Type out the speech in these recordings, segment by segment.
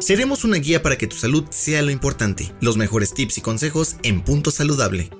Seremos una guía para que tu salud sea lo importante. Los mejores tips y consejos en Punto Saludable.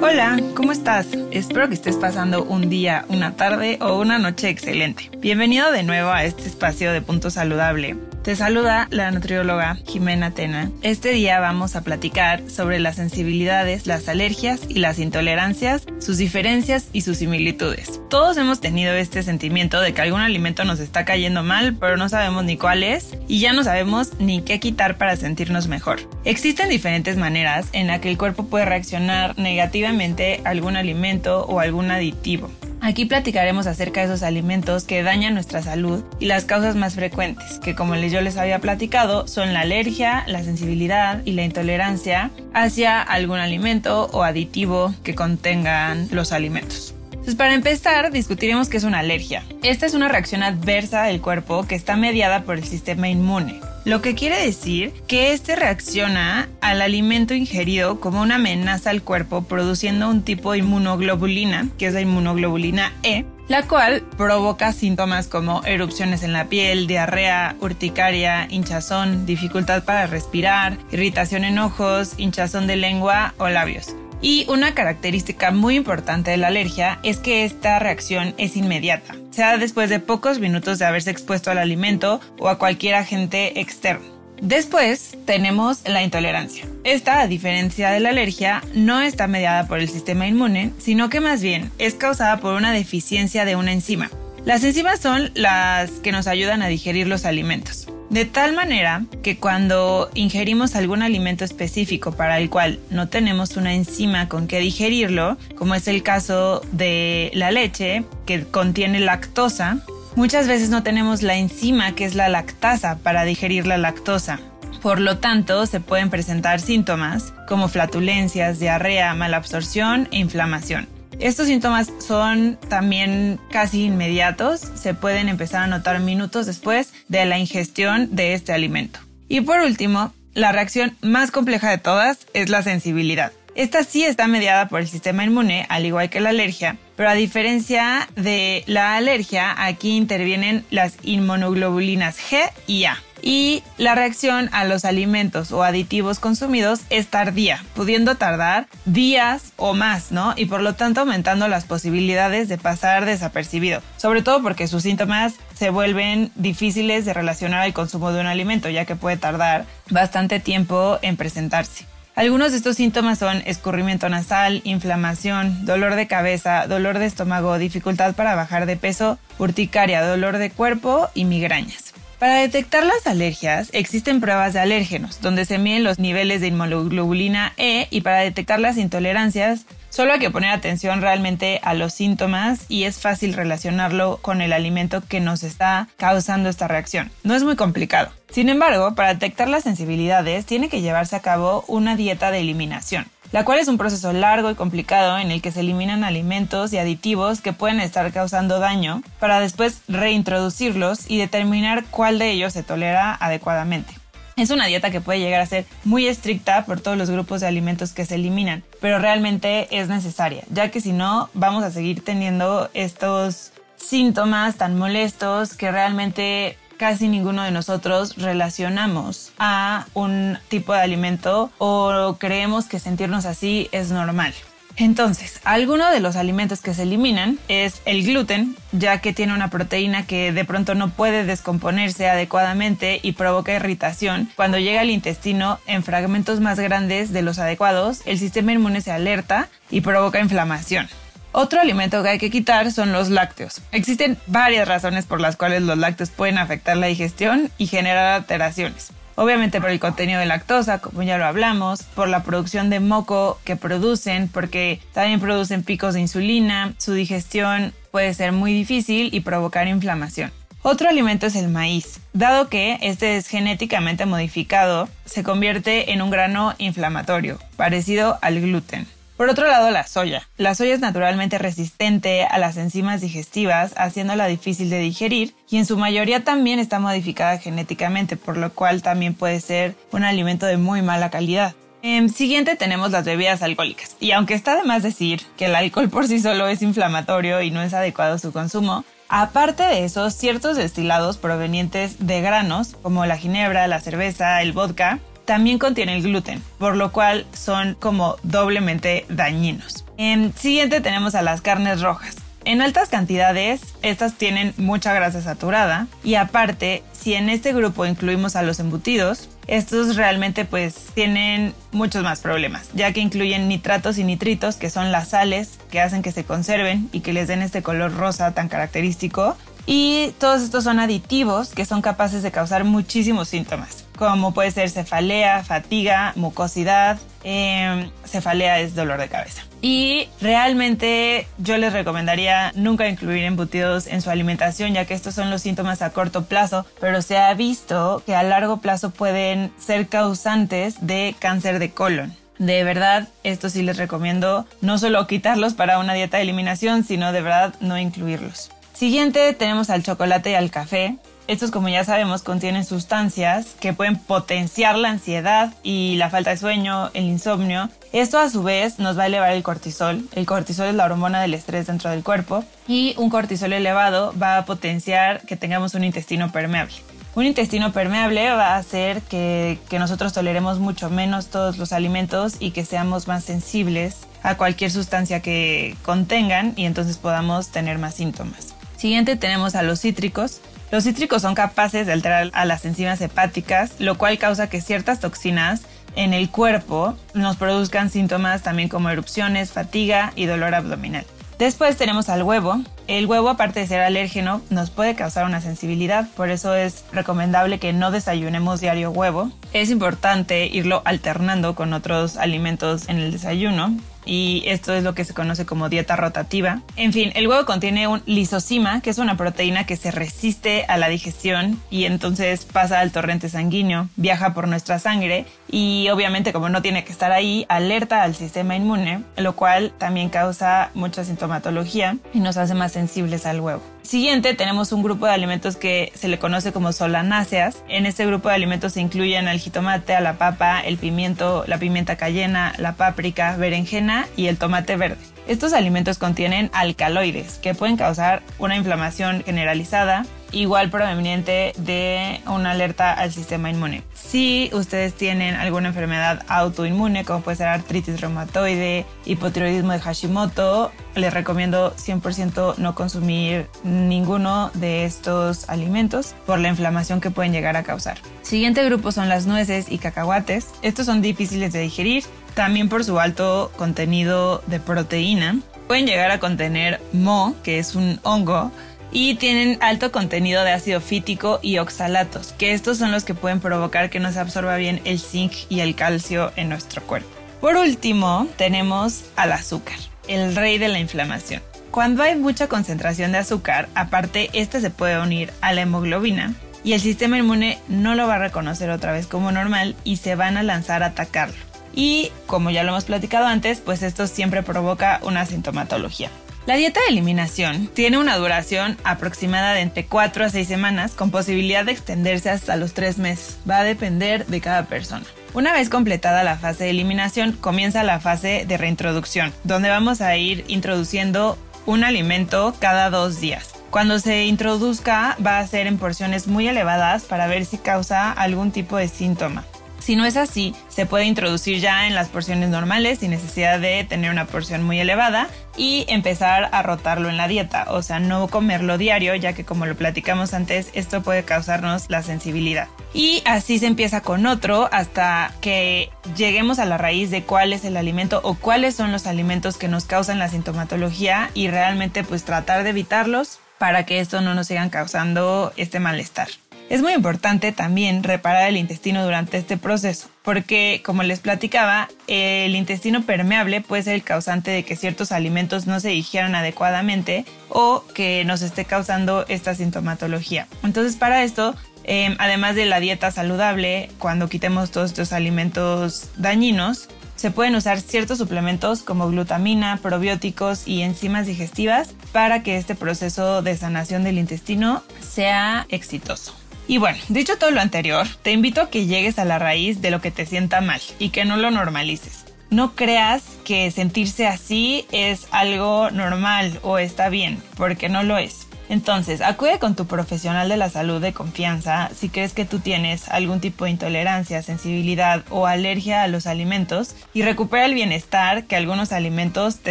Hola, ¿cómo estás? Espero que estés pasando un día, una tarde o una noche excelente. Bienvenido de nuevo a este espacio de Punto Saludable. Te saluda la nutrióloga Jimena Tena. Este día vamos a platicar sobre las sensibilidades, las alergias y las intolerancias, sus diferencias y sus similitudes. Todos hemos tenido este sentimiento de que algún alimento nos está cayendo mal, pero no sabemos ni cuál es y ya no sabemos ni qué quitar para sentirnos mejor. Existen diferentes maneras en las que el cuerpo puede reaccionar negativamente a algún alimento o algún aditivo. Aquí platicaremos acerca de esos alimentos que dañan nuestra salud y las causas más frecuentes, que como yo les había platicado, son la alergia, la sensibilidad y la intolerancia hacia algún alimento o aditivo que contengan los alimentos. Entonces, para empezar, discutiremos qué es una alergia. Esta es una reacción adversa del cuerpo que está mediada por el sistema inmune lo que quiere decir que este reacciona al alimento ingerido como una amenaza al cuerpo produciendo un tipo de inmunoglobulina, que es la inmunoglobulina E, la cual provoca síntomas como erupciones en la piel, diarrea, urticaria, hinchazón, dificultad para respirar, irritación en ojos, hinchazón de lengua o labios. Y una característica muy importante de la alergia es que esta reacción es inmediata, sea después de pocos minutos de haberse expuesto al alimento o a cualquier agente externo. Después tenemos la intolerancia. Esta, a diferencia de la alergia, no está mediada por el sistema inmune, sino que más bien es causada por una deficiencia de una enzima. Las enzimas son las que nos ayudan a digerir los alimentos. De tal manera que cuando ingerimos algún alimento específico para el cual no tenemos una enzima con que digerirlo, como es el caso de la leche, que contiene lactosa, muchas veces no tenemos la enzima que es la lactasa para digerir la lactosa. Por lo tanto, se pueden presentar síntomas como flatulencias, diarrea, mala absorción e inflamación. Estos síntomas son también casi inmediatos, se pueden empezar a notar minutos después de la ingestión de este alimento. Y por último, la reacción más compleja de todas es la sensibilidad. Esta sí está mediada por el sistema inmune, al igual que la alergia, pero a diferencia de la alergia, aquí intervienen las inmunoglobulinas G y A y la reacción a los alimentos o aditivos consumidos es tardía, pudiendo tardar días o más, ¿no? Y por lo tanto aumentando las posibilidades de pasar desapercibido, sobre todo porque sus síntomas se vuelven difíciles de relacionar al consumo de un alimento, ya que puede tardar bastante tiempo en presentarse. Algunos de estos síntomas son escurrimiento nasal, inflamación, dolor de cabeza, dolor de estómago, dificultad para bajar de peso, urticaria, dolor de cuerpo y migrañas. Para detectar las alergias existen pruebas de alérgenos, donde se miden los niveles de inmunoglobulina E y para detectar las intolerancias solo hay que poner atención realmente a los síntomas y es fácil relacionarlo con el alimento que nos está causando esta reacción. No es muy complicado. Sin embargo, para detectar las sensibilidades tiene que llevarse a cabo una dieta de eliminación la cual es un proceso largo y complicado en el que se eliminan alimentos y aditivos que pueden estar causando daño para después reintroducirlos y determinar cuál de ellos se tolera adecuadamente. Es una dieta que puede llegar a ser muy estricta por todos los grupos de alimentos que se eliminan, pero realmente es necesaria, ya que si no vamos a seguir teniendo estos síntomas tan molestos que realmente casi ninguno de nosotros relacionamos a un tipo de alimento o creemos que sentirnos así es normal. Entonces, alguno de los alimentos que se eliminan es el gluten, ya que tiene una proteína que de pronto no puede descomponerse adecuadamente y provoca irritación. Cuando llega al intestino en fragmentos más grandes de los adecuados, el sistema inmune se alerta y provoca inflamación. Otro alimento que hay que quitar son los lácteos. Existen varias razones por las cuales los lácteos pueden afectar la digestión y generar alteraciones. Obviamente por el contenido de lactosa, como ya lo hablamos, por la producción de moco que producen, porque también producen picos de insulina, su digestión puede ser muy difícil y provocar inflamación. Otro alimento es el maíz. Dado que este es genéticamente modificado, se convierte en un grano inflamatorio, parecido al gluten. Por otro lado, la soya. La soya es naturalmente resistente a las enzimas digestivas, haciéndola difícil de digerir y en su mayoría también está modificada genéticamente, por lo cual también puede ser un alimento de muy mala calidad. En siguiente tenemos las bebidas alcohólicas. Y aunque está de más decir que el alcohol por sí solo es inflamatorio y no es adecuado su consumo, Aparte de eso, ciertos destilados provenientes de granos, como la ginebra, la cerveza, el vodka, también contiene el gluten, por lo cual son como doblemente dañinos. En siguiente tenemos a las carnes rojas. En altas cantidades, estas tienen mucha grasa saturada y aparte, si en este grupo incluimos a los embutidos, estos realmente pues tienen muchos más problemas, ya que incluyen nitratos y nitritos, que son las sales que hacen que se conserven y que les den este color rosa tan característico. Y todos estos son aditivos que son capaces de causar muchísimos síntomas como puede ser cefalea, fatiga, mucosidad. Em, cefalea es dolor de cabeza. Y realmente yo les recomendaría nunca incluir embutidos en su alimentación, ya que estos son los síntomas a corto plazo, pero se ha visto que a largo plazo pueden ser causantes de cáncer de colon. De verdad, esto sí les recomiendo no solo quitarlos para una dieta de eliminación, sino de verdad no incluirlos. Siguiente tenemos al chocolate y al café. Estos, como ya sabemos, contienen sustancias que pueden potenciar la ansiedad y la falta de sueño, el insomnio. Esto a su vez nos va a elevar el cortisol. El cortisol es la hormona del estrés dentro del cuerpo y un cortisol elevado va a potenciar que tengamos un intestino permeable. Un intestino permeable va a hacer que, que nosotros toleremos mucho menos todos los alimentos y que seamos más sensibles a cualquier sustancia que contengan y entonces podamos tener más síntomas. Siguiente tenemos a los cítricos. Los cítricos son capaces de alterar a las enzimas hepáticas, lo cual causa que ciertas toxinas en el cuerpo nos produzcan síntomas también como erupciones, fatiga y dolor abdominal. Después tenemos al huevo. El huevo, aparte de ser alérgeno, nos puede causar una sensibilidad, por eso es recomendable que no desayunemos diario huevo. Es importante irlo alternando con otros alimentos en el desayuno y esto es lo que se conoce como dieta rotativa. En fin, el huevo contiene un lisocima, que es una proteína que se resiste a la digestión y entonces pasa al torrente sanguíneo, viaja por nuestra sangre y obviamente como no tiene que estar ahí, alerta al sistema inmune, lo cual también causa mucha sintomatología y nos hace más sensibles al huevo. Siguiente tenemos un grupo de alimentos que se le conoce como solanáceas. En este grupo de alimentos se incluyen al jitomate, a la papa, el pimiento, la pimienta cayena, la páprica, berenjena y el tomate verde. Estos alimentos contienen alcaloides que pueden causar una inflamación generalizada, igual proveniente de una alerta al sistema inmune. Si ustedes tienen alguna enfermedad autoinmune, como puede ser artritis reumatoide, hipotiroidismo de Hashimoto, les recomiendo 100% no consumir ninguno de estos alimentos por la inflamación que pueden llegar a causar. Siguiente grupo son las nueces y cacahuates. Estos son difíciles de digerir, también por su alto contenido de proteína. Pueden llegar a contener mo, que es un hongo, y tienen alto contenido de ácido fítico y oxalatos, que estos son los que pueden provocar que no se absorba bien el zinc y el calcio en nuestro cuerpo. Por último, tenemos al azúcar, el rey de la inflamación. Cuando hay mucha concentración de azúcar, aparte, este se puede unir a la hemoglobina y el sistema inmune no lo va a reconocer otra vez como normal y se van a lanzar a atacarlo. Y como ya lo hemos platicado antes, pues esto siempre provoca una sintomatología. La dieta de eliminación tiene una duración aproximada de entre 4 a 6 semanas con posibilidad de extenderse hasta los 3 meses. Va a depender de cada persona. Una vez completada la fase de eliminación, comienza la fase de reintroducción, donde vamos a ir introduciendo un alimento cada dos días. Cuando se introduzca va a ser en porciones muy elevadas para ver si causa algún tipo de síntoma. Si no es así, se puede introducir ya en las porciones normales sin necesidad de tener una porción muy elevada y empezar a rotarlo en la dieta, o sea, no comerlo diario, ya que como lo platicamos antes, esto puede causarnos la sensibilidad. Y así se empieza con otro hasta que lleguemos a la raíz de cuál es el alimento o cuáles son los alimentos que nos causan la sintomatología y realmente pues tratar de evitarlos para que esto no nos sigan causando este malestar. Es muy importante también reparar el intestino durante este proceso, porque como les platicaba, el intestino permeable puede ser el causante de que ciertos alimentos no se digieran adecuadamente o que nos esté causando esta sintomatología. Entonces para esto, em, además de la dieta saludable, cuando quitemos todos estos alimentos dañinos, se pueden usar ciertos suplementos como glutamina, probióticos y enzimas digestivas para que este proceso de sanación del intestino sea exitoso. Y bueno, dicho todo lo anterior, te invito a que llegues a la raíz de lo que te sienta mal y que no lo normalices. No creas que sentirse así es algo normal o está bien, porque no lo es. Entonces, acude con tu profesional de la salud de confianza si crees que tú tienes algún tipo de intolerancia, sensibilidad o alergia a los alimentos y recupera el bienestar que algunos alimentos te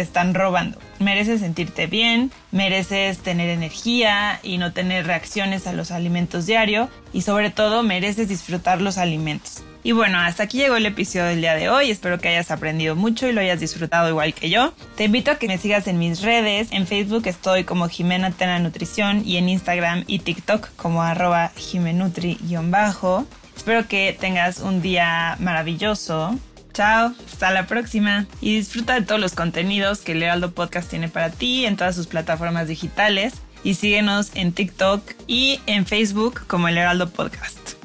están robando. Mereces sentirte bien, mereces tener energía y no tener reacciones a los alimentos diario y sobre todo mereces disfrutar los alimentos. Y bueno, hasta aquí llegó el episodio del día de hoy. Espero que hayas aprendido mucho y lo hayas disfrutado igual que yo. Te invito a que me sigas en mis redes. En Facebook estoy como Jimena Tena Nutrición y en Instagram y TikTok como arroba jimenutri-bajo. Espero que tengas un día maravilloso. Chao, hasta la próxima. Y disfruta de todos los contenidos que el Heraldo Podcast tiene para ti en todas sus plataformas digitales. Y síguenos en TikTok y en Facebook como el Heraldo Podcast.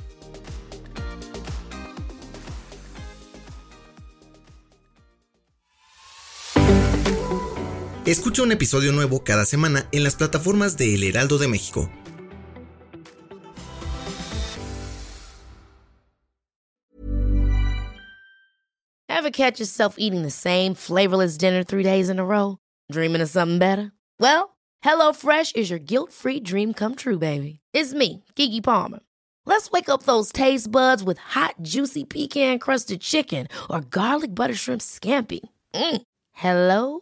Escucha un episodio nuevo cada semana en las plataformas de El Heraldo de México. Ever catch yourself eating the same flavorless dinner three days in a row? Dreaming of something better? Well, HelloFresh is your guilt-free dream come true, baby. It's me, Kiki Palmer. Let's wake up those taste buds with hot, juicy pecan-crusted chicken or garlic butter shrimp scampi. Mm. Hello